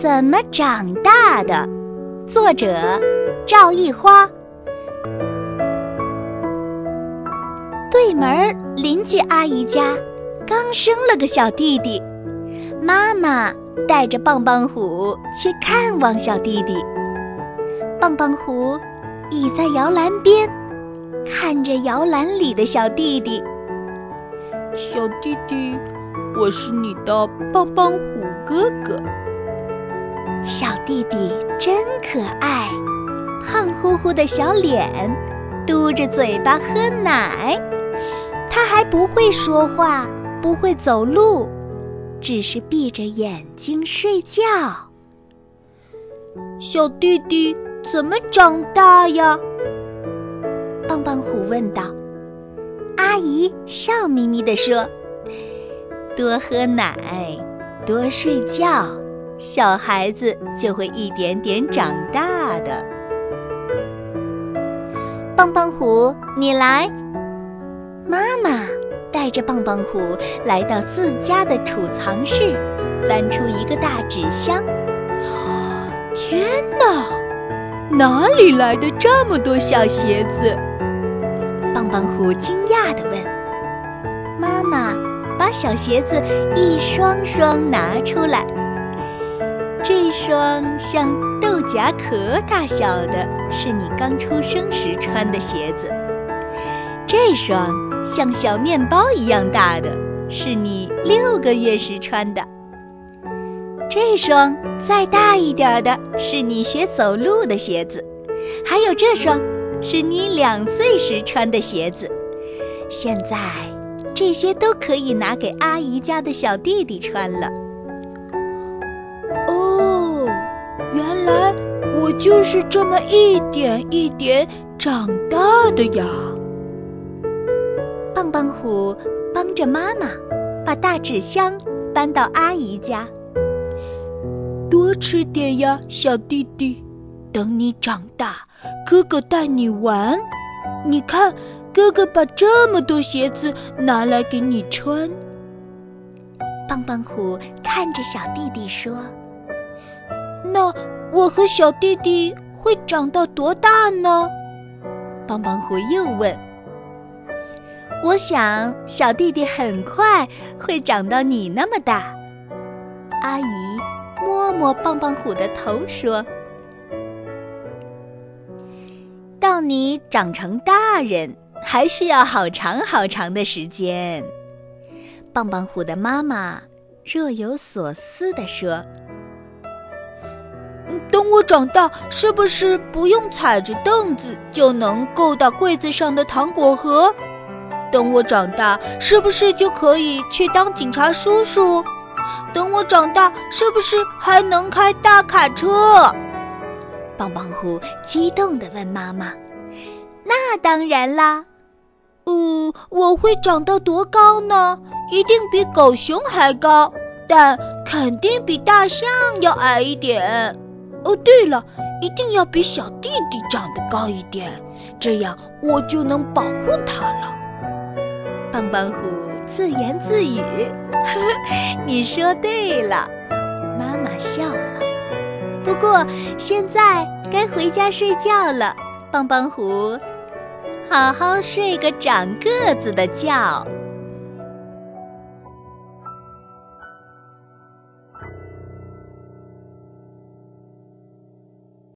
怎么长大的？作者：赵一花。对门邻居阿姨家刚生了个小弟弟，妈妈带着棒棒虎去看望小弟弟。棒棒虎倚在摇篮边，看着摇篮里的小弟弟。小弟弟，我是你的棒棒虎哥哥。小弟弟真可爱，胖乎乎的小脸，嘟着嘴巴喝奶。他还不会说话，不会走路，只是闭着眼睛睡觉。小弟弟怎么长大呀？棒棒虎问道。阿姨笑眯眯地说：“多喝奶，多睡觉，小孩子就会一点点长大的。”棒棒虎，你来。妈妈带着棒棒虎来到自家的储藏室，翻出一个大纸箱。天哪，哪里来的这么多小鞋子？棒棒虎惊讶地问：“妈妈，把小鞋子一双双拿出来。这双像豆荚壳大小的，是你刚出生时穿的鞋子；这双像小面包一样大的，是你六个月时穿的；这双再大一点的，是你学走路的鞋子；还有这双。”是你两岁时穿的鞋子，现在这些都可以拿给阿姨家的小弟弟穿了。我就是这么一点一点长大的呀！棒棒虎帮着妈妈把大纸箱搬到阿姨家。多吃点呀，小弟弟，等你长大。哥哥带你玩，你看，哥哥把这么多鞋子拿来给你穿。棒棒虎看着小弟弟说：“那我和小弟弟会长到多大呢？”棒棒虎又问：“我想小弟弟很快会长到你那么大。”阿姨摸摸棒棒虎的头说。到你长成大人，还需要好长好长的时间。棒棒虎的妈妈若有所思地说：“等我长大，是不是不用踩着凳子就能够到柜子上的糖果盒？等我长大，是不是就可以去当警察叔叔？等我长大，是不是还能开大卡车？”棒棒虎激动地问妈妈：“那当然啦，呃，我会长到多高呢？一定比狗熊还高，但肯定比大象要矮一点。哦，对了，一定要比小弟弟长得高一点，这样我就能保护他了。”棒棒虎自言自语：“呵呵，你说对了。”妈妈笑了。不过现在该回家睡觉了，棒棒虎，好好睡个长个子的觉。